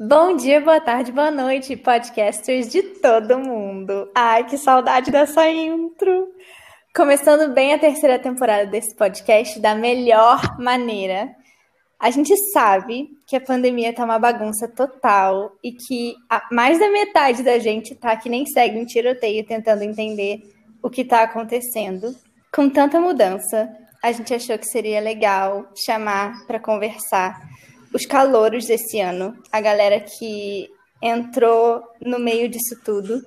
Bom dia, boa tarde, boa noite, podcasters de todo mundo. Ai, que saudade dessa intro! Começando bem a terceira temporada desse podcast da melhor maneira. A gente sabe que a pandemia tá uma bagunça total e que mais da metade da gente tá que nem segue um tiroteio tentando entender o que tá acontecendo. Com tanta mudança, a gente achou que seria legal chamar para conversar os calouros desse ano, a galera que entrou no meio disso tudo,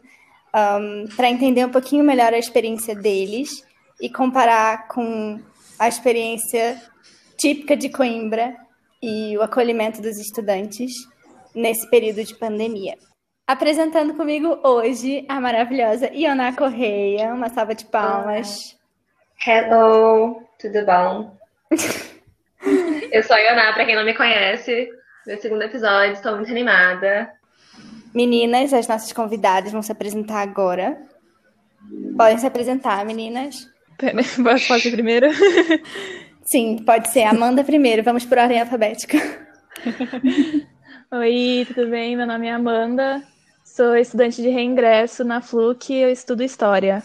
um, para entender um pouquinho melhor a experiência deles e comparar com a experiência típica de Coimbra e o acolhimento dos estudantes nesse período de pandemia. Apresentando comigo hoje a maravilhosa Iona Correia. Uma salva de palmas. Hello, tudo bom? Eu sou a Ioná, pra quem não me conhece. Meu segundo episódio, estou muito animada. Meninas, as nossas convidadas vão se apresentar agora. Podem se apresentar, meninas. Pode ser primeiro? Sim, pode ser. Amanda primeiro. Vamos por ordem alfabética. Oi, tudo bem? Meu nome é Amanda. Sou estudante de reingresso na FLUC e eu estudo História.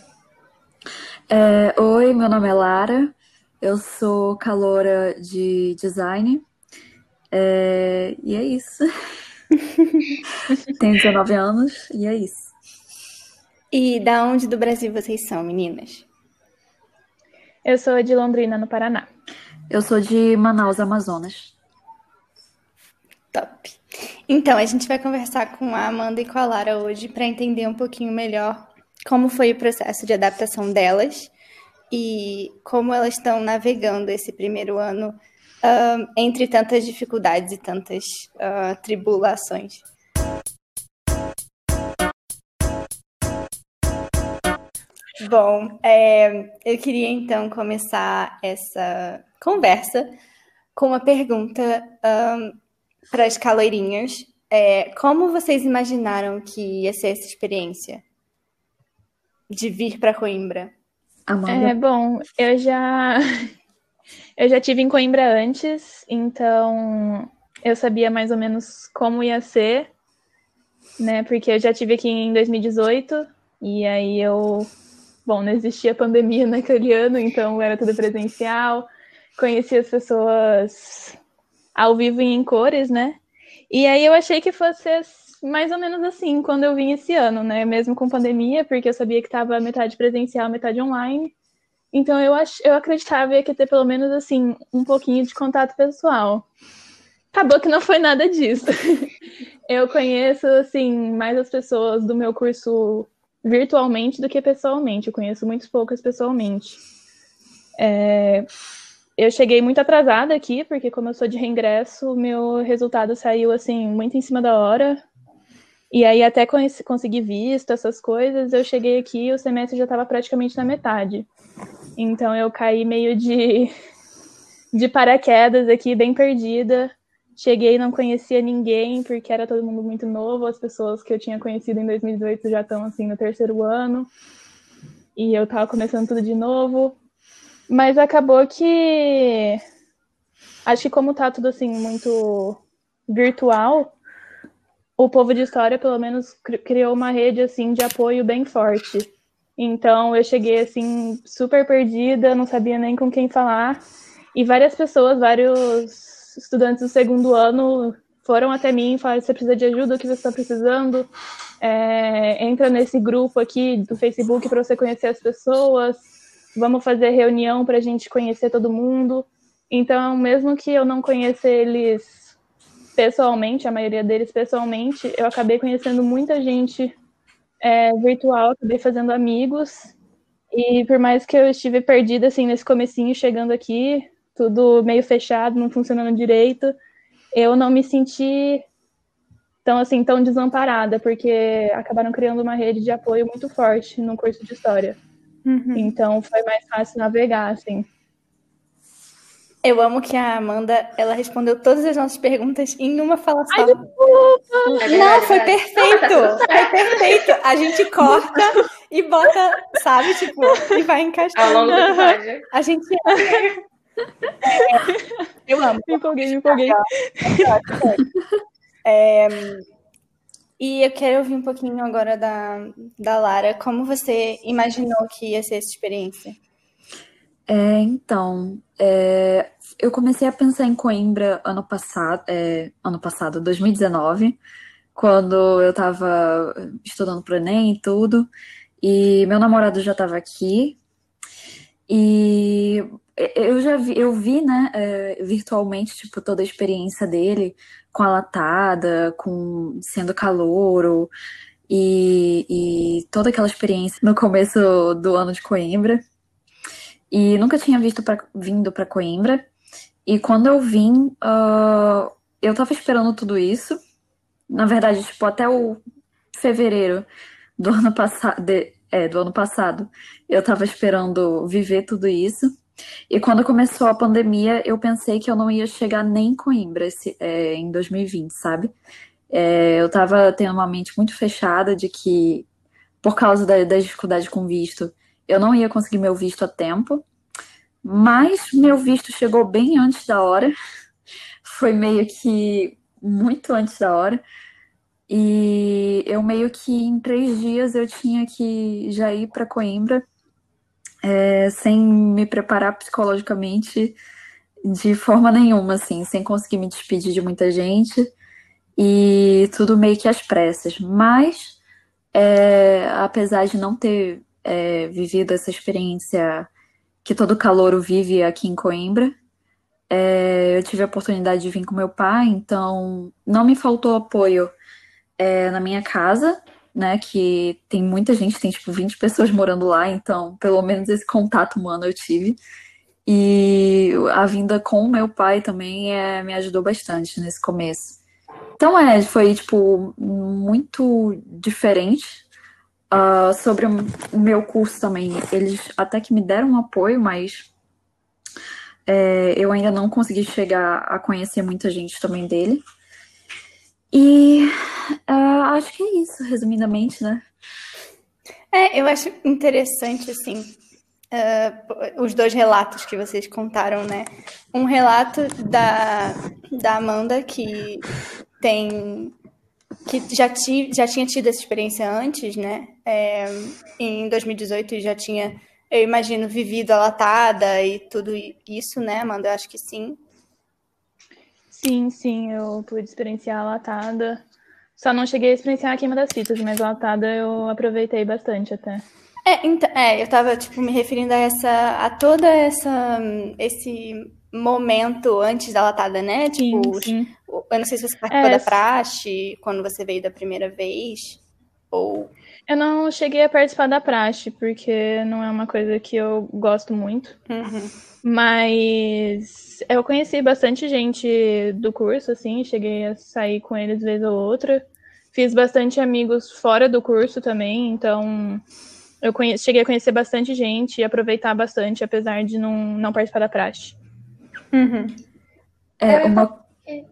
É, oi, meu nome é Lara. Eu sou caloura de design. É, e é isso. Tenho 19 anos e é isso. E da onde do Brasil vocês são, meninas? Eu sou de Londrina, no Paraná. Eu sou de Manaus, Amazonas. Top. Então, a gente vai conversar com a Amanda e com a Lara hoje para entender um pouquinho melhor como foi o processo de adaptação delas e como elas estão navegando esse primeiro ano uh, entre tantas dificuldades e tantas uh, tribulações. Bom, é, eu queria então começar essa conversa com uma pergunta um, para as caloirinhas. É, como vocês imaginaram que ia ser essa experiência de vir para Coimbra? É, bom, eu já eu já tive em Coimbra antes, então eu sabia mais ou menos como ia ser, né? Porque eu já tive aqui em 2018 e aí eu, bom, não existia pandemia naquele ano, então era tudo presencial. Conheci as pessoas ao vivo e em cores, né? E aí eu achei que fosse mais ou menos assim quando eu vim esse ano, né? Mesmo com pandemia, porque eu sabia que estava metade presencial, metade online. Então eu, ach... eu acreditava que ia ter pelo menos assim um pouquinho de contato pessoal. Acabou que não foi nada disso. eu conheço assim mais as pessoas do meu curso virtualmente do que pessoalmente. Eu conheço muito poucas pessoalmente. É... Eu cheguei muito atrasada aqui, porque como eu sou de reingresso, meu resultado saiu assim muito em cima da hora. E aí, até conseguir visto, essas coisas, eu cheguei aqui e o semestre já estava praticamente na metade. Então, eu caí meio de, de paraquedas aqui, bem perdida. Cheguei não conhecia ninguém, porque era todo mundo muito novo. As pessoas que eu tinha conhecido em 2018 já estão, assim, no terceiro ano. E eu estava começando tudo de novo. Mas acabou que. Acho que, como tá tudo, assim, muito virtual o povo de história, pelo menos, criou uma rede assim de apoio bem forte. Então eu cheguei assim super perdida, não sabia nem com quem falar. E várias pessoas, vários estudantes do segundo ano foram até mim e falaram: você precisa de ajuda, o que você está precisando? É, entra nesse grupo aqui do Facebook para você conhecer as pessoas. Vamos fazer reunião para a gente conhecer todo mundo. Então, mesmo que eu não conheça eles pessoalmente, a maioria deles pessoalmente, eu acabei conhecendo muita gente é, virtual, acabei fazendo amigos. E por mais que eu estive perdida assim nesse comecinho, chegando aqui, tudo meio fechado, não funcionando direito, eu não me senti tão assim tão desamparada, porque acabaram criando uma rede de apoio muito forte no curso de história. Uhum. Então foi mais fácil navegar, assim. Eu amo que a Amanda, ela respondeu todas as nossas perguntas em uma fala só. Ai, desculpa! Não, foi perfeito! Foi perfeito! A gente corta e bota, sabe, tipo, e vai encaixando. Ao longo do episódio. A gente... É, eu amo. Me empolguei, me empolguei. É, e eu quero ouvir um pouquinho agora da, da Lara. Como você imaginou que ia ser essa experiência? É, então, é, eu comecei a pensar em Coimbra ano passado, é, ano passado, 2019, quando eu estava estudando para o Enem e tudo, e meu namorado já estava aqui, e eu já vi, eu vi, né, é, virtualmente, tipo, toda a experiência dele com a latada, com sendo calouro, e, e toda aquela experiência no começo do ano de Coimbra. E nunca tinha visto pra, vindo para Coimbra. E quando eu vim, uh, eu tava esperando tudo isso. Na verdade, tipo, até o fevereiro do ano passado, é, do ano passado, eu tava esperando viver tudo isso. E quando começou a pandemia, eu pensei que eu não ia chegar nem em Coimbra esse, é, em 2020, sabe? É, eu tava tendo uma mente muito fechada de que, por causa da, da dificuldade com visto, eu não ia conseguir meu visto a tempo. Mas meu visto chegou bem antes da hora. Foi meio que muito antes da hora. E eu meio que em três dias eu tinha que já ir para Coimbra, é, sem me preparar psicologicamente de forma nenhuma, assim, sem conseguir me despedir de muita gente e tudo meio que às pressas. Mas, é, apesar de não ter é, vivido essa experiência que todo calouro vive aqui em Coimbra. É, eu tive a oportunidade de vir com meu pai, então não me faltou apoio é, na minha casa, né? Que tem muita gente, tem tipo 20 pessoas morando lá, então pelo menos esse contato humano eu tive. E a vinda com meu pai também é, me ajudou bastante nesse começo. Então é, foi tipo muito diferente Uh, sobre o meu curso também, eles até que me deram um apoio, mas é, eu ainda não consegui chegar a conhecer muita gente também dele. E uh, acho que é isso, resumidamente, né? É, eu acho interessante, assim, uh, os dois relatos que vocês contaram, né? Um relato da, da Amanda, que tem que já, ti, já tinha tido essa experiência antes, né? É, em 2018 já tinha, eu imagino, vivido a latada e tudo isso, né, Amanda? Eu acho que sim. Sim, sim, eu pude experienciar a latada. Só não cheguei a experienciar a queima das fitas, mas a latada eu aproveitei bastante até. É, então, é, eu tava, tipo, me referindo a essa, a toda essa, esse momento antes da latada, né? Tipo, sim, sim. eu não sei se você participou é, da praxe quando você veio da primeira vez, ou... Eu não cheguei a participar da praxe, porque não é uma coisa que eu gosto muito. Uhum. Mas eu conheci bastante gente do curso, assim, cheguei a sair com eles vez ou outra. Fiz bastante amigos fora do curso também, então eu conheci, cheguei a conhecer bastante gente e aproveitar bastante, apesar de não, não participar da praxe. Uhum. É, uma...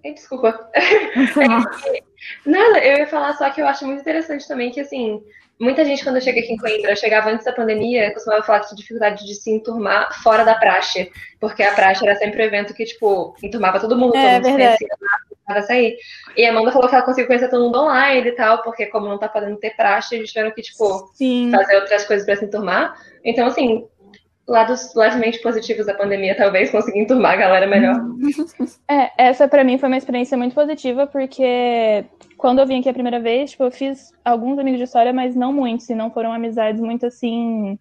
Desculpa. Nada, eu ia falar só que eu acho muito interessante também que, assim, muita gente, quando chega aqui em Coimbra, chegava antes da pandemia, costumava falar que tinha dificuldade de se enturmar fora da praxe, porque a praxe era sempre um evento que, tipo, enturmava todo mundo, é, todo mundo se conhecia, sair. E a Amanda falou que ela conseguiu conhecer todo mundo online e tal, porque como não tá podendo ter praxe, eles tiveram que, tipo, Sim. fazer outras coisas pra se enturmar. Então, assim, lados levemente positivos da pandemia, talvez conseguir enturmar a galera melhor. É, essa para mim foi uma experiência muito positiva, porque quando eu vim aqui a primeira vez, tipo, eu fiz alguns amigos de história, mas não muitos, e não foram amizades muito assim,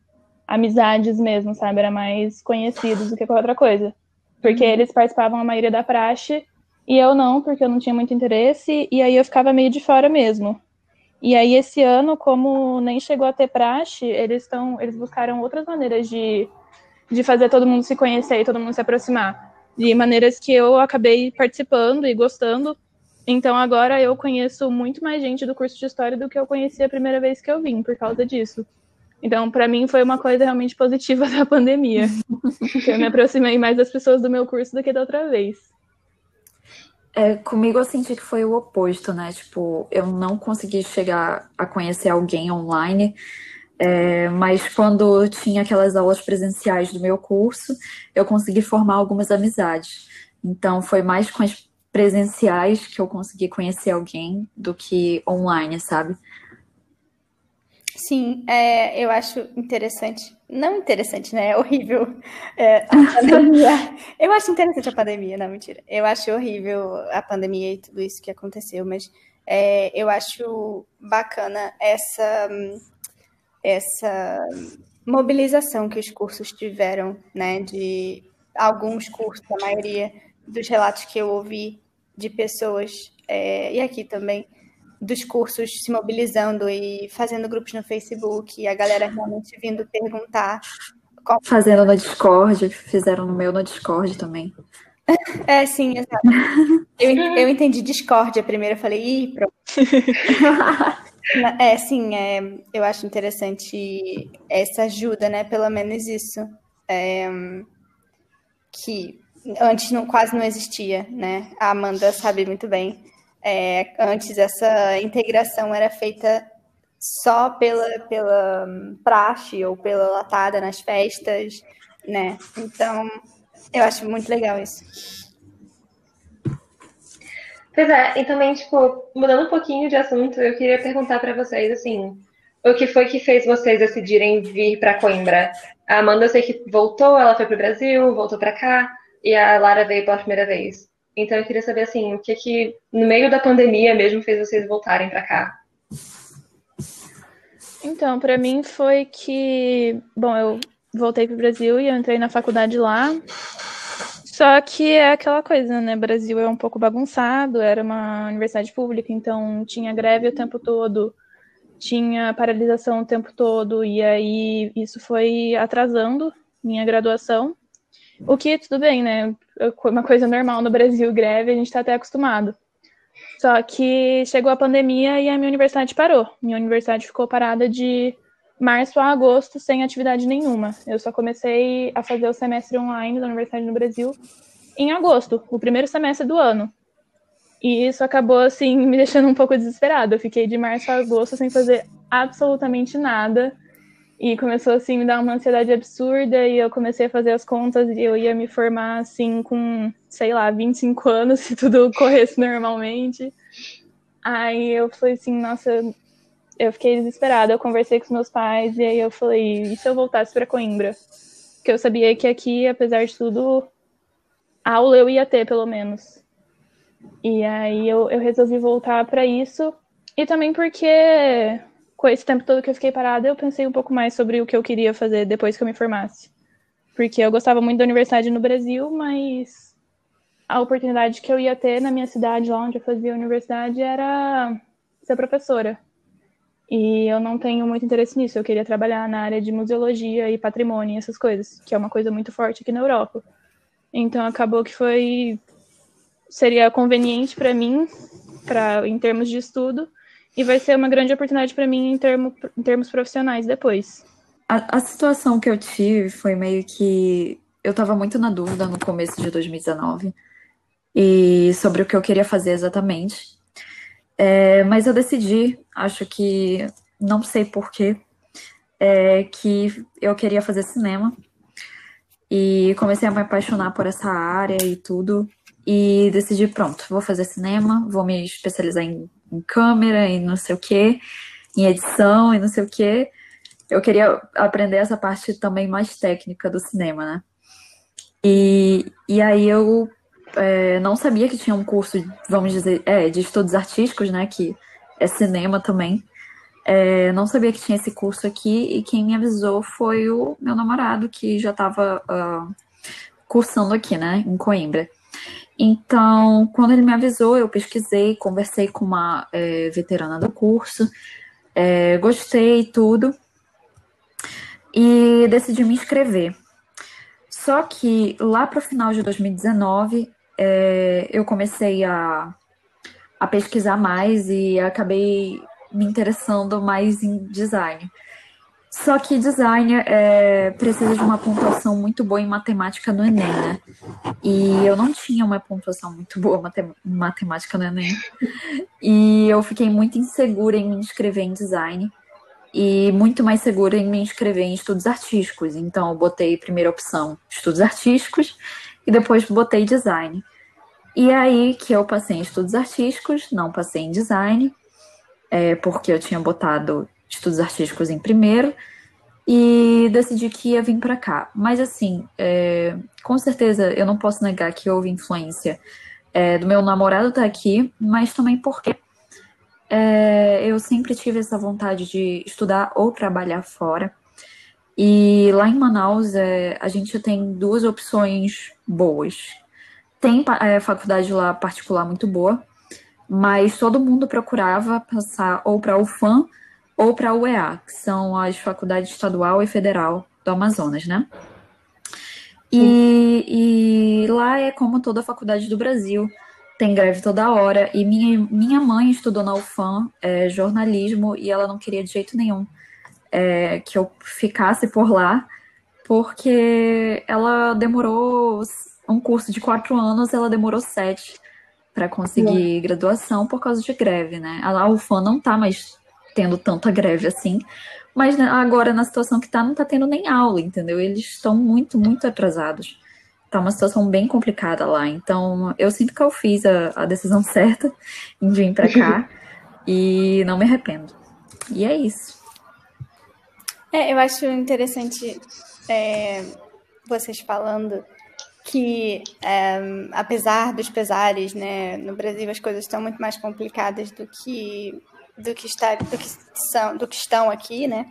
amizades mesmo, sabe? Era mais conhecidos do que qualquer outra coisa. Porque uhum. eles participavam a maioria da praxe, e eu não, porque eu não tinha muito interesse, e aí eu ficava meio de fora mesmo. E aí esse ano, como nem chegou a ter praxe, eles estão, eles buscaram outras maneiras de de fazer todo mundo se conhecer e todo mundo se aproximar. De maneiras que eu acabei participando e gostando. Então agora eu conheço muito mais gente do curso de história do que eu conhecia a primeira vez que eu vim, por causa disso. Então, para mim, foi uma coisa realmente positiva da pandemia. eu me aproximei mais das pessoas do meu curso do que da outra vez. É, comigo eu senti que foi o oposto, né? Tipo, eu não consegui chegar a conhecer alguém online é, mas quando tinha aquelas aulas presenciais do meu curso, eu consegui formar algumas amizades. Então, foi mais com as presenciais que eu consegui conhecer alguém do que online, sabe? Sim, é, eu acho interessante. Não interessante, né? É horrível é, eu acho interessante a pandemia, não, mentira. Eu acho horrível a pandemia e tudo isso que aconteceu, mas é, eu acho bacana essa, essa mobilização que os cursos tiveram, né? De alguns cursos, a maioria dos relatos que eu ouvi de pessoas, é, e aqui também, dos cursos se mobilizando e fazendo grupos no Facebook, e a galera realmente vindo perguntar. Qual... Fazendo no Discord, fizeram no meu no Discord também. É, sim, exato. Eu, eu entendi Discord a primeira, eu falei, ih, pronto. é, sim, é, eu acho interessante essa ajuda, né? Pelo menos isso. É, que antes não, quase não existia, né? A Amanda sabe muito bem. É, antes essa integração era feita só pela, pela praxe ou pela latada nas festas, né? Então, eu acho muito legal isso. Pois é, e também, tipo, mudando um pouquinho de assunto, eu queria perguntar para vocês, assim, o que foi que fez vocês decidirem vir para Coimbra? A Amanda, eu sei que voltou, ela foi para o Brasil, voltou para cá, e a Lara veio pela primeira vez. Então eu queria saber assim, o que que no meio da pandemia mesmo fez vocês voltarem para cá? Então, para mim foi que, bom, eu voltei para o Brasil e eu entrei na faculdade lá. Só que é aquela coisa, né? Brasil é um pouco bagunçado, era uma universidade pública, então tinha greve o tempo todo, tinha paralisação o tempo todo, e aí isso foi atrasando minha graduação. O que tudo bem, né? Uma coisa normal no Brasil, greve, a gente está até acostumado. Só que chegou a pandemia e a minha universidade parou. Minha universidade ficou parada de março a agosto sem atividade nenhuma. Eu só comecei a fazer o semestre online da universidade no Brasil em agosto, o primeiro semestre do ano. E isso acabou, assim, me deixando um pouco desesperada. Eu fiquei de março a agosto sem fazer absolutamente nada. E começou assim me dar uma ansiedade absurda e eu comecei a fazer as contas e eu ia me formar assim com, sei lá, 25 anos se tudo corresse normalmente. Aí eu falei assim, nossa, eu fiquei desesperada. Eu conversei com os meus pais e aí eu falei, e se eu voltasse para Coimbra? Porque eu sabia que aqui, apesar de tudo, aula eu ia ter pelo menos. E aí eu, eu resolvi voltar para isso. E também porque com esse tempo todo que eu fiquei parada, eu pensei um pouco mais sobre o que eu queria fazer depois que eu me formasse. Porque eu gostava muito da universidade no Brasil, mas a oportunidade que eu ia ter na minha cidade, lá onde eu fazia a universidade, era ser professora. E eu não tenho muito interesse nisso. Eu queria trabalhar na área de museologia e patrimônio, essas coisas, que é uma coisa muito forte aqui na Europa. Então acabou que foi seria conveniente para mim, para em termos de estudo, e vai ser uma grande oportunidade para mim em, termo, em termos profissionais depois. A, a, situação que eu tive foi meio que eu estava muito na dúvida no começo de 2019 e sobre o que eu queria fazer exatamente. É, mas eu decidi, acho que não sei porquê, é, que eu queria fazer cinema. E comecei a me apaixonar por essa área e tudo. E decidi, pronto, vou fazer cinema, vou me especializar em em câmera e não sei o que, em edição e não sei o que. Eu queria aprender essa parte também mais técnica do cinema, né? E, e aí eu é, não sabia que tinha um curso, vamos dizer, é, de estudos artísticos, né? Que é cinema também. É, não sabia que tinha esse curso aqui e quem me avisou foi o meu namorado, que já estava uh, ah, cursando aqui, né, em Coimbra. Então, quando ele me avisou, eu pesquisei, conversei com uma é, veterana do curso, é, gostei tudo e decidi me inscrever. Só que lá para o final de 2019, é, eu comecei a, a pesquisar mais e acabei me interessando mais em design. Só que designer é, precisa de uma pontuação muito boa em matemática no Enem, né? E eu não tinha uma pontuação muito boa em matemática no Enem. E eu fiquei muito insegura em me inscrever em design. E muito mais segura em me inscrever em estudos artísticos. Então, eu botei primeira opção estudos artísticos e depois botei design. E aí que eu passei em estudos artísticos, não passei em design, é, porque eu tinha botado estudos artísticos em primeiro e decidi que ia vir para cá. Mas assim, é, com certeza eu não posso negar que houve influência é, do meu namorado estar tá aqui, mas também porque é, eu sempre tive essa vontade de estudar ou trabalhar fora. E lá em Manaus é, a gente tem duas opções boas. Tem é, faculdade lá particular muito boa, mas todo mundo procurava passar ou para a UFAM ou para a UEA, que são as faculdades estadual e federal do Amazonas, né? E, e, lá é como toda faculdade do Brasil, tem greve toda hora. E minha, minha mãe estudou na UFAM é, jornalismo e ela não queria de jeito nenhum é, que eu ficasse por lá, porque ela demorou um curso de quatro anos, ela demorou sete para conseguir é. graduação por causa de greve, né? A UFAM não tá mais tendo tanta greve assim, mas né, agora na situação que tá, não tá tendo nem aula, entendeu? Eles estão muito, muito atrasados. Tá uma situação bem complicada lá. Então, eu sinto que eu fiz a, a decisão certa em vir para cá e não me arrependo. E é isso. É, eu acho interessante é, vocês falando que, é, apesar dos pesares, né, no Brasil as coisas estão muito mais complicadas do que do que está do que são do que estão aqui, né?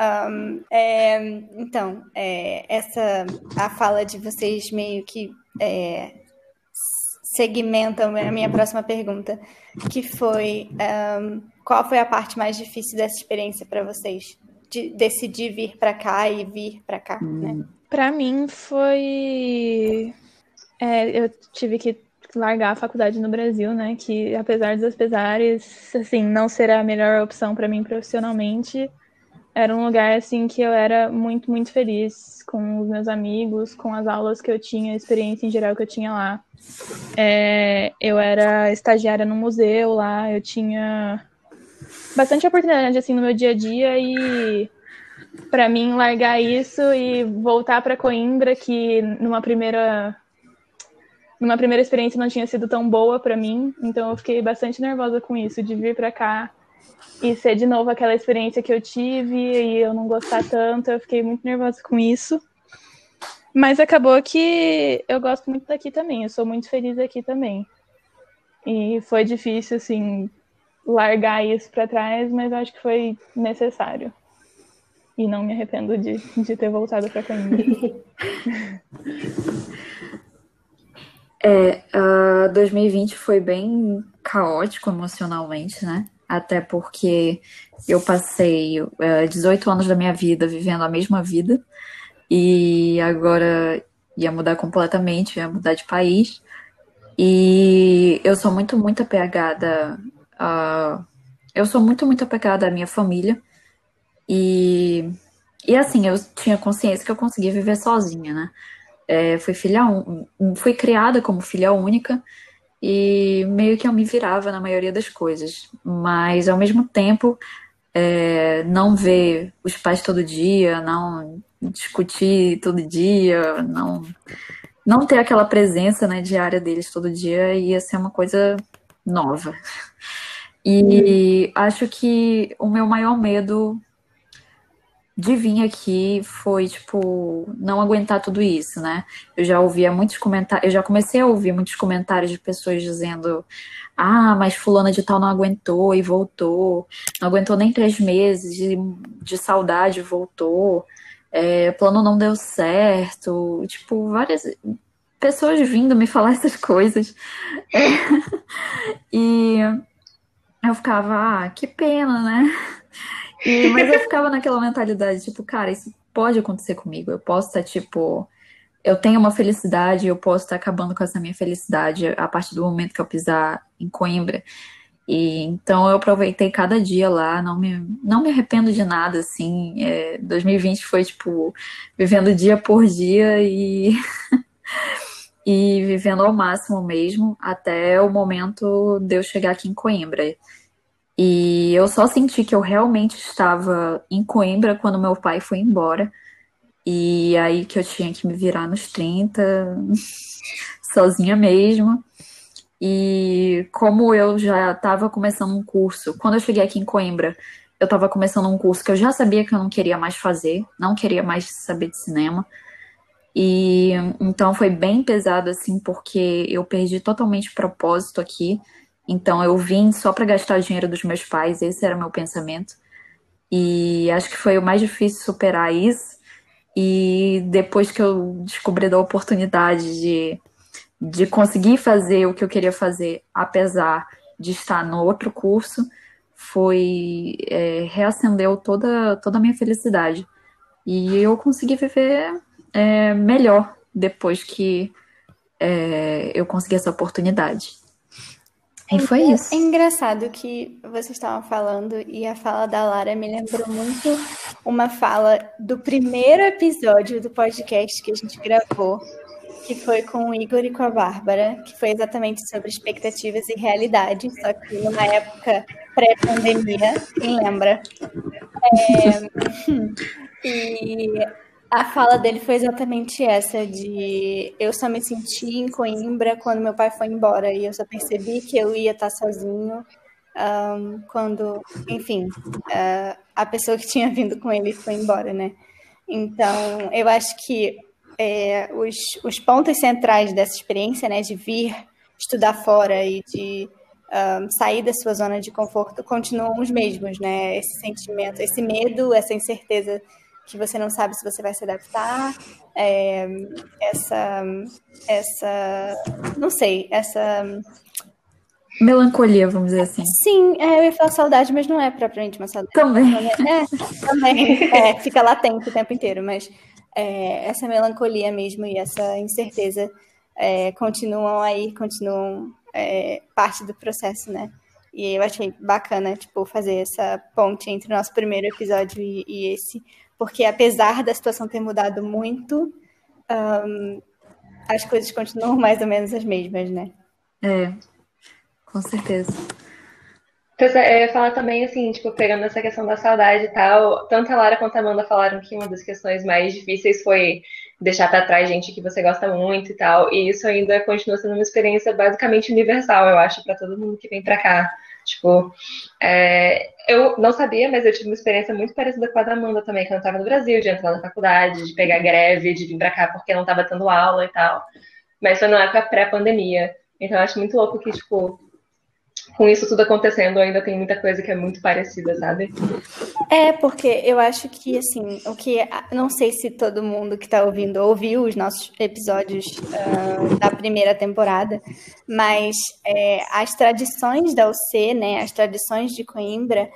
Um, é, então, é, essa a fala de vocês meio que é, segmentam a minha próxima pergunta, que foi um, qual foi a parte mais difícil dessa experiência para vocês? de decidir vir para cá e vir para cá, hum. né? Para mim foi é, eu tive que largar a faculdade no Brasil, né? Que apesar dos pesares, assim, não será a melhor opção para mim profissionalmente. Era um lugar assim que eu era muito, muito feliz com os meus amigos, com as aulas que eu tinha, a experiência em geral que eu tinha lá. É, eu era estagiária no museu lá, eu tinha bastante oportunidade assim no meu dia a dia e para mim largar isso e voltar para Coimbra que numa primeira numa primeira experiência não tinha sido tão boa para mim, então eu fiquei bastante nervosa com isso de vir para cá e ser de novo aquela experiência que eu tive e eu não gostar tanto, eu fiquei muito nervosa com isso. Mas acabou que eu gosto muito daqui também, eu sou muito feliz aqui também. E foi difícil, assim, largar isso para trás, mas acho que foi necessário. E não me arrependo de, de ter voltado para Coimbra. É, uh, 2020 foi bem caótico emocionalmente, né? Até porque eu passei uh, 18 anos da minha vida vivendo a mesma vida e agora ia mudar completamente, ia mudar de país. E eu sou muito, muito apegada Uh, eu sou muito, muito apegada à minha família. E, e assim, eu tinha consciência que eu conseguia viver sozinha, né? É, fui filha un... fui criada como filha única e meio que eu me virava na maioria das coisas. Mas ao mesmo tempo, é, não ver os pais todo dia, não discutir todo dia, não não ter aquela presença né, diária deles todo dia ia ser uma coisa nova. E hum. acho que o meu maior medo de vir aqui foi, tipo, não aguentar tudo isso, né? Eu já ouvia muitos comentários, eu já comecei a ouvir muitos comentários de pessoas dizendo: ah, mas fulana de tal não aguentou e voltou, não aguentou nem três meses de, de saudade voltou, é, plano não deu certo, tipo, várias pessoas vindo me falar essas coisas. É, e eu ficava, ah, que pena, né? E, mas eu ficava naquela mentalidade, tipo, cara, isso pode acontecer comigo. Eu posso estar, tipo, eu tenho uma felicidade, eu posso estar acabando com essa minha felicidade a partir do momento que eu pisar em Coimbra. E então eu aproveitei cada dia lá, não me, não me arrependo de nada, assim. É, 2020 foi, tipo, vivendo dia por dia e. e vivendo ao máximo mesmo até o momento de eu chegar aqui em Coimbra. E eu só senti que eu realmente estava em Coimbra quando meu pai foi embora. E aí que eu tinha que me virar nos 30, sozinha mesmo. E como eu já estava começando um curso, quando eu cheguei aqui em Coimbra, eu estava começando um curso que eu já sabia que eu não queria mais fazer, não queria mais saber de cinema. E então foi bem pesado assim, porque eu perdi totalmente o propósito aqui. Então eu vim só para gastar o dinheiro dos meus pais, esse era o meu pensamento. E acho que foi o mais difícil superar isso. E depois que eu descobri da oportunidade de, de conseguir fazer o que eu queria fazer, apesar de estar no outro curso, foi é, reacendeu toda, toda a minha felicidade. E eu consegui viver é, melhor depois que é, eu consegui essa oportunidade. E foi isso. É engraçado que vocês estavam falando e a fala da Lara me lembrou muito uma fala do primeiro episódio do podcast que a gente gravou, que foi com o Igor e com a Bárbara, que foi exatamente sobre expectativas e realidade, só que numa época pré-pandemia, quem lembra? É, e a fala dele foi exatamente essa, de eu só me senti em Coimbra quando meu pai foi embora, e eu só percebi que eu ia estar sozinho um, quando, enfim, uh, a pessoa que tinha vindo com ele foi embora, né? Então, eu acho que é, os, os pontos centrais dessa experiência, né, de vir estudar fora e de um, sair da sua zona de conforto, continuam os mesmos, né? Esse sentimento, esse medo, essa incerteza que você não sabe se você vai se adaptar, é, essa, essa, não sei, essa melancolia, vamos dizer assim. Sim, é, eu ia falar saudade, mas não é propriamente uma saudade. Também. É, também. É, fica latente o tempo inteiro, mas é, essa melancolia mesmo e essa incerteza é, continuam aí, continuam é, parte do processo, né? E eu achei bacana, tipo, fazer essa ponte entre o nosso primeiro episódio e, e esse, porque apesar da situação ter mudado muito, um, as coisas continuam mais ou menos as mesmas, né? É, com certeza. Pois é, eu ia falar também, assim, tipo, pegando essa questão da saudade e tal, tanto a Lara quanto a Amanda falaram que uma das questões mais difíceis foi deixar para trás gente que você gosta muito e tal, e isso ainda continua sendo uma experiência basicamente universal, eu acho, para todo mundo que vem para cá. Tipo, é, eu não sabia, mas eu tive uma experiência muito parecida com a da Amanda também, quando eu estava no Brasil, de entrar na faculdade, de pegar greve, de vir para cá porque não estava tendo aula e tal. Mas foi na época pré-pandemia. Então eu acho muito louco que, tipo, com isso tudo acontecendo, ainda tem muita coisa que é muito parecida, sabe? É, porque eu acho que, assim, o que. Não sei se todo mundo que está ouvindo ouviu os nossos episódios uh, da primeira temporada, mas é, as tradições da UC, né, as tradições de Coimbra,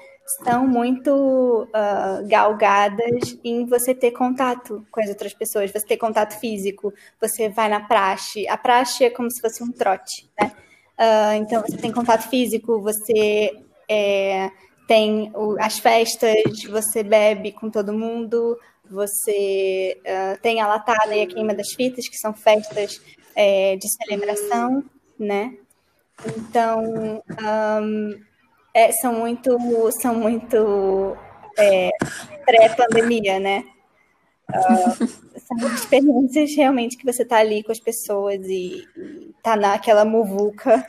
são muito uh, galgadas em você ter contato com as outras pessoas, você ter contato físico, você vai na praxe. A praxe é como se fosse um trote, né? Uh, então, você tem contato físico, você é, tem o, as festas, você bebe com todo mundo, você uh, tem a latada e a queima das fitas, que são festas é, de celebração, né? Então, um, é, são muito, são muito é, pré-pandemia, né? São experiências realmente que você está ali com as pessoas e, e tá naquela muvuca.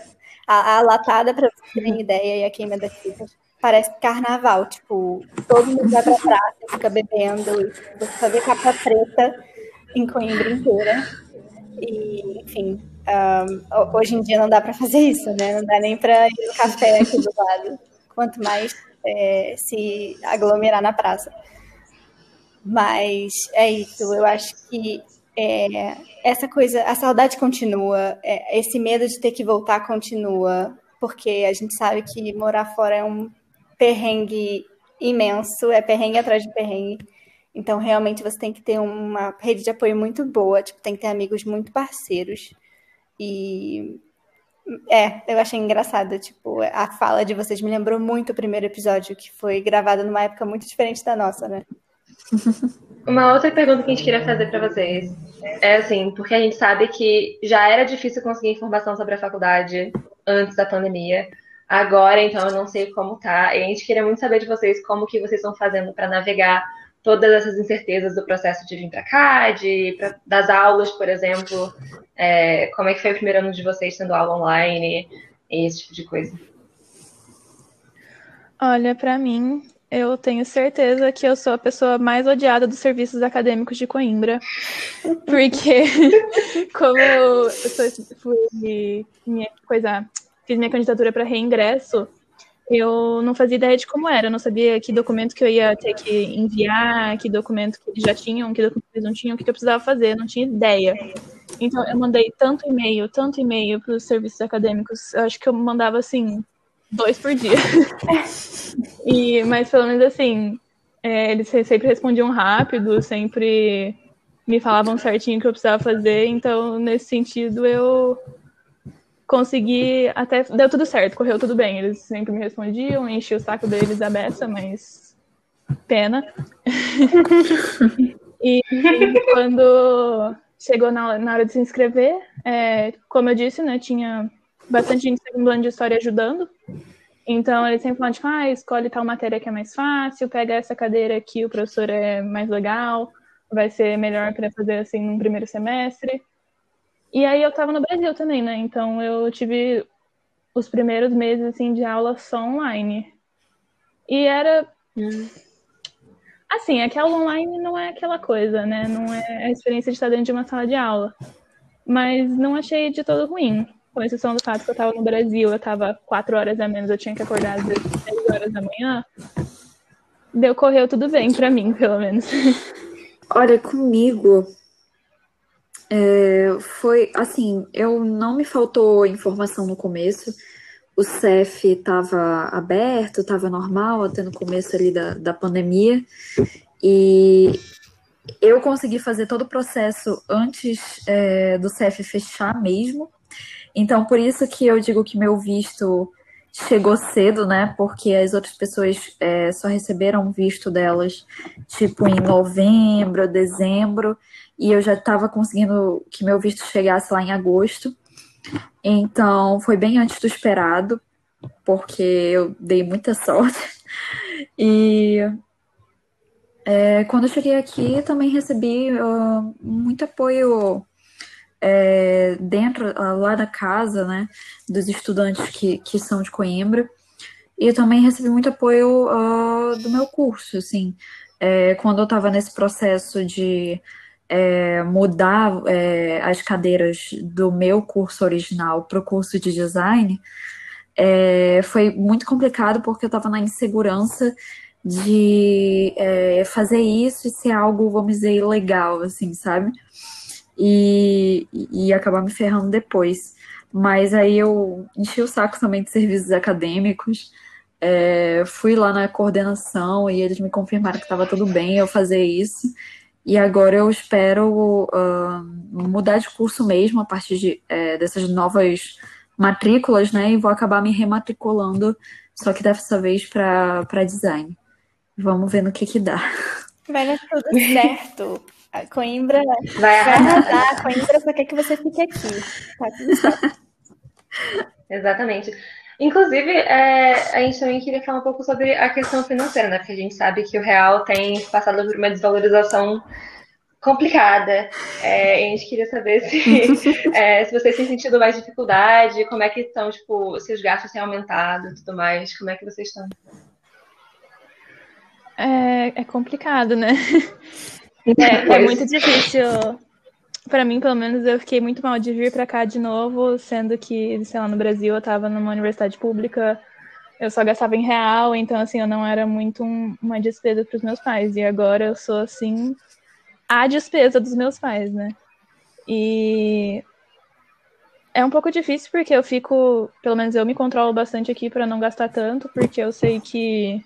A, a latada, para vocês terem ideia, e a queima das fitas, parece carnaval. Tipo, todo mundo vai pra praça, fica bebendo, e você só vê capa preta em Coimbra inteira. E, enfim, um, hoje em dia não dá para fazer isso, né? Não dá nem para ir no café aqui do lado. Quanto mais é, se aglomerar na praça. Mas é isso, eu acho que é, essa coisa, a saudade continua, é, esse medo de ter que voltar continua, porque a gente sabe que morar fora é um perrengue imenso, é perrengue atrás de perrengue. Então, realmente, você tem que ter uma rede de apoio muito boa, tipo, tem que ter amigos muito parceiros. E é, eu achei engraçado, tipo, a fala de vocês me lembrou muito o primeiro episódio, que foi gravado numa época muito diferente da nossa, né? Uma outra pergunta que a gente queria fazer para vocês é assim, porque a gente sabe que já era difícil conseguir informação sobre a faculdade antes da pandemia. Agora, então, eu não sei como tá. E a gente queria muito saber de vocês como que vocês estão fazendo para navegar todas essas incertezas do processo de vir para cá, de pra, das aulas, por exemplo. É, como é que foi o primeiro ano de vocês tendo aula online e esse tipo de coisa? Olha, para mim, eu tenho certeza que eu sou a pessoa mais odiada dos serviços acadêmicos de Coimbra. Porque, como eu, fui minha coisa, fiz minha candidatura para reingresso, eu não fazia ideia de como era, eu não sabia que documento que eu ia ter que enviar, que documento que eles já tinham, que documento eles não tinham, o que eu precisava fazer, eu não tinha ideia. Então eu mandei tanto e-mail, tanto e-mail para os serviços acadêmicos, eu acho que eu mandava assim dois por dia. e, mas pelo menos assim, é, eles sempre respondiam rápido, sempre me falavam certinho o que eu precisava fazer, então nesse sentido eu consegui até deu tudo certo, correu tudo bem. Eles sempre me respondiam, enchi o saco deles a beça, mas pena. e, e quando chegou na, na, hora de se inscrever, é, como eu disse, né, tinha bastante gente do segundo ano de história ajudando. Então, eles sempre falam, tipo, ah, escolhe tal matéria que é mais fácil, pega essa cadeira aqui, o professor é mais legal, vai ser melhor para fazer, assim, no primeiro semestre. E aí eu tava no Brasil também, né? Então, eu tive os primeiros meses, assim, de aula só online. E era... Hum. Assim, é que a aula online não é aquela coisa, né? Não é a experiência de estar dentro de uma sala de aula. Mas não achei de todo ruim com exceção do fato que eu estava no Brasil, eu estava quatro horas a menos, eu tinha que acordar às 10 horas da manhã, deu correu tudo bem para mim, pelo menos. Olha, comigo é, foi assim, eu não me faltou informação no começo. O CEF estava aberto, estava normal até no começo ali da, da pandemia. E eu consegui fazer todo o processo antes é, do CEF fechar mesmo. Então, por isso que eu digo que meu visto chegou cedo, né? Porque as outras pessoas é, só receberam visto delas, tipo, em novembro, dezembro, e eu já estava conseguindo que meu visto chegasse lá em agosto. Então, foi bem antes do esperado, porque eu dei muita sorte. E é, quando eu cheguei aqui, também recebi uh, muito apoio é, dentro, ah, lá da casa, né, dos estudantes que, que são de Coimbra. E eu também recebi muito apoio uh, do meu curso, assim. É, quando eu estava nesse processo de é, mudar é, as cadeiras do meu curso original para o curso de design, é, foi muito complicado porque eu estava na insegurança de é, fazer isso e ser algo, vamos dizer, legal, assim, sabe? E, e acabar me ferrando depois. Mas aí eu enchi o saco também de serviços acadêmicos, é, fui lá na coordenação e eles me confirmaram que estava tudo bem eu fazer isso. E agora eu espero uh, mudar de curso mesmo a partir de, é, dessas novas matrículas, né? E vou acabar me rematriculando, só que dessa vez para design. Vamos ver no que que dá. Vai dar tudo certo. A Coimbra vai, arrasar. A Coimbra só quer que você fique aqui. Tá tudo certo. Exatamente. Inclusive, é, a gente também queria falar um pouco sobre a questão financeira, né? Porque a gente sabe que o real tem passado por uma desvalorização complicada. É, a gente queria saber se, é, se vocês têm sentido mais dificuldade, como é que estão, tipo, se os gastos têm aumentado e tudo mais, como é que vocês estão? É, é complicado, né? É, muito difícil. Para mim, pelo menos, eu fiquei muito mal de vir para cá de novo, sendo que, sei lá, no Brasil eu estava numa universidade pública, eu só gastava em real, então, assim, eu não era muito um, uma despesa para os meus pais. E agora eu sou, assim, a despesa dos meus pais, né? E é um pouco difícil porque eu fico, pelo menos eu me controlo bastante aqui para não gastar tanto, porque eu sei que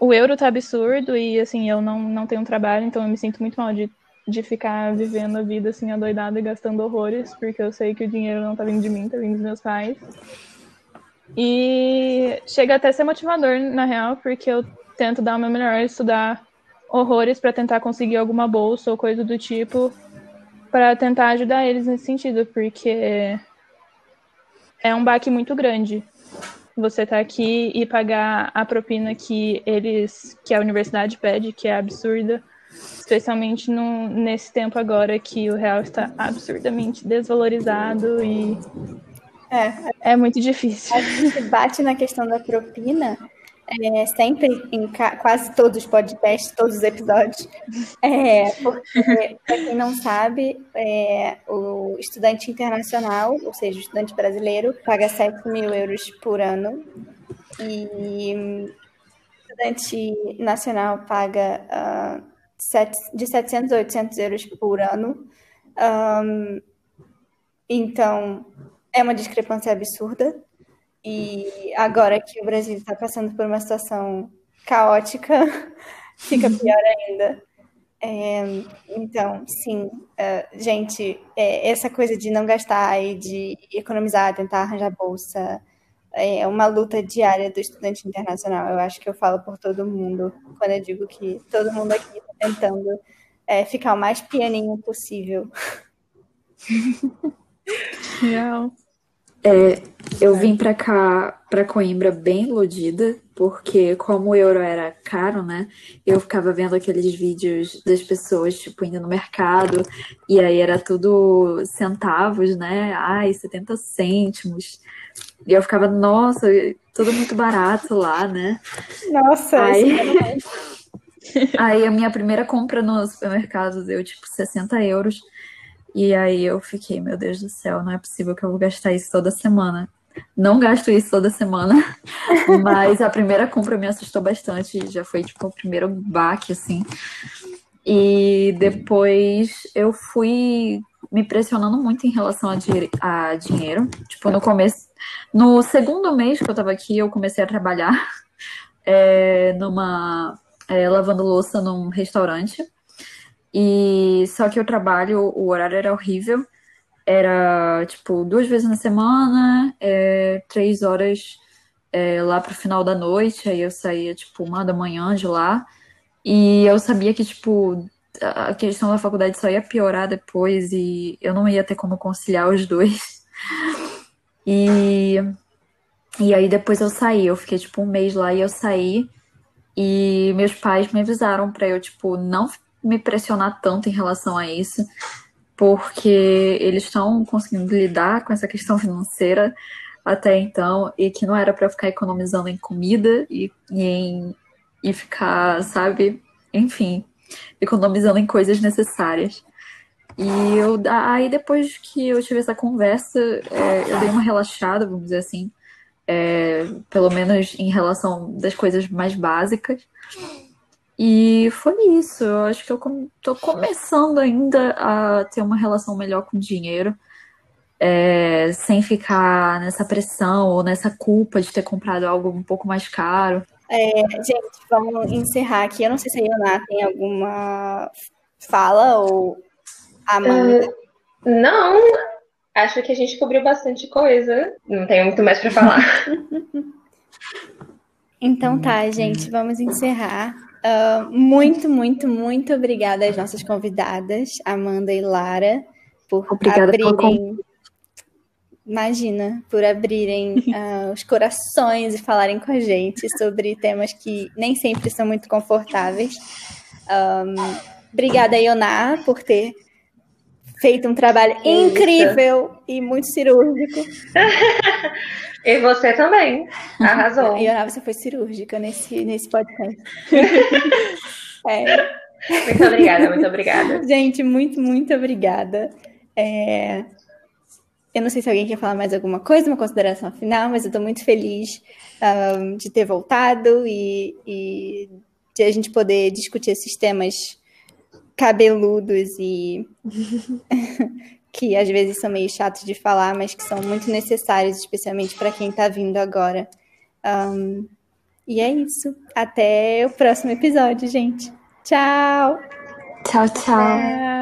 o euro tá absurdo e, assim, eu não, não tenho trabalho, então eu me sinto muito mal de, de ficar vivendo a vida, assim, adoidada e gastando horrores, porque eu sei que o dinheiro não tá vindo de mim, tá vindo dos meus pais. E chega até a ser motivador, na real, porque eu tento dar o meu melhor, estudar horrores para tentar conseguir alguma bolsa ou coisa do tipo, para tentar ajudar eles nesse sentido, porque é um baque muito grande você tá aqui e pagar a propina que eles, que a universidade pede, que é absurda, especialmente no, nesse tempo agora que o real está absurdamente desvalorizado e é, é muito difícil. A gente bate na questão da propina é, sempre em quase todos os podcasts, todos os episódios, é, porque, para quem não sabe, é, o estudante internacional, ou seja, o estudante brasileiro, paga 7 mil euros por ano e o estudante nacional paga uh, de 700 a 800 euros por ano. Um, então, é uma discrepância absurda. E agora que o Brasil está passando por uma situação caótica, fica pior ainda. É, então, sim, uh, gente, é, essa coisa de não gastar e de economizar, tentar arranjar bolsa, é uma luta diária do estudante internacional. Eu acho que eu falo por todo mundo quando eu digo que todo mundo aqui está tentando é, ficar o mais pianinho possível. Real. É, eu vim para cá, para Coimbra, bem iludida, porque como o euro era caro, né? Eu ficava vendo aqueles vídeos das pessoas, tipo, indo no mercado, e aí era tudo centavos, né? Ai, 70 cêntimos. E eu ficava, nossa, tudo muito barato lá, né? Nossa, aí... aí a minha primeira compra no supermercado deu, tipo, 60 euros. E aí eu fiquei, meu Deus do céu, não é possível que eu vou gastar isso toda semana. Não gasto isso toda semana, mas a primeira compra me assustou bastante, já foi tipo o primeiro baque, assim. E depois eu fui me pressionando muito em relação a, di a dinheiro. Tipo, no começo, no segundo mês que eu tava aqui, eu comecei a trabalhar é, numa. É, lavando louça num restaurante. E só que o trabalho, o horário era horrível. Era tipo duas vezes na semana, é, três horas é, lá pro final da noite. Aí eu saía tipo uma da manhã de lá. E eu sabia que tipo a questão da faculdade só ia piorar depois e eu não ia ter como conciliar os dois. E, e aí depois eu saí, eu fiquei tipo um mês lá e eu saí. E meus pais me avisaram para eu, tipo, não me pressionar tanto em relação a isso, porque eles estão conseguindo lidar com essa questão financeira até então e que não era para ficar economizando em comida e, e, em, e ficar, sabe, enfim, economizando em coisas necessárias. E eu, aí depois que eu tive essa conversa, é, eu dei uma relaxada, vamos dizer assim, é, pelo menos em relação das coisas mais básicas. E foi isso. Eu acho que eu tô começando ainda a ter uma relação melhor com o dinheiro. É, sem ficar nessa pressão ou nessa culpa de ter comprado algo um pouco mais caro. É, gente, vamos encerrar aqui. Eu não sei se a Ioná tem alguma fala ou a Amanda. Uh, não, acho que a gente cobriu bastante coisa. Não tenho muito mais para falar. então tá, gente, vamos encerrar. Uh, muito, muito, muito obrigada às nossas convidadas, Amanda e Lara, por obrigada abrirem. Por... Imagina, por abrirem uh, os corações e falarem com a gente sobre temas que nem sempre são muito confortáveis. Um, obrigada, Ioná, por ter feito um trabalho incrível e muito cirúrgico. E você também. Arrasou. E a você foi cirúrgica nesse, nesse podcast. é. Muito obrigada, muito obrigada. Gente, muito, muito obrigada. É... Eu não sei se alguém quer falar mais alguma coisa, uma consideração final, mas eu estou muito feliz um, de ter voltado e, e de a gente poder discutir esses temas cabeludos e que às vezes são meio chatos de falar, mas que são muito necessários, especialmente para quem está vindo agora. Um, e é isso. Até o próximo episódio, gente. Tchau! Tchau, tchau.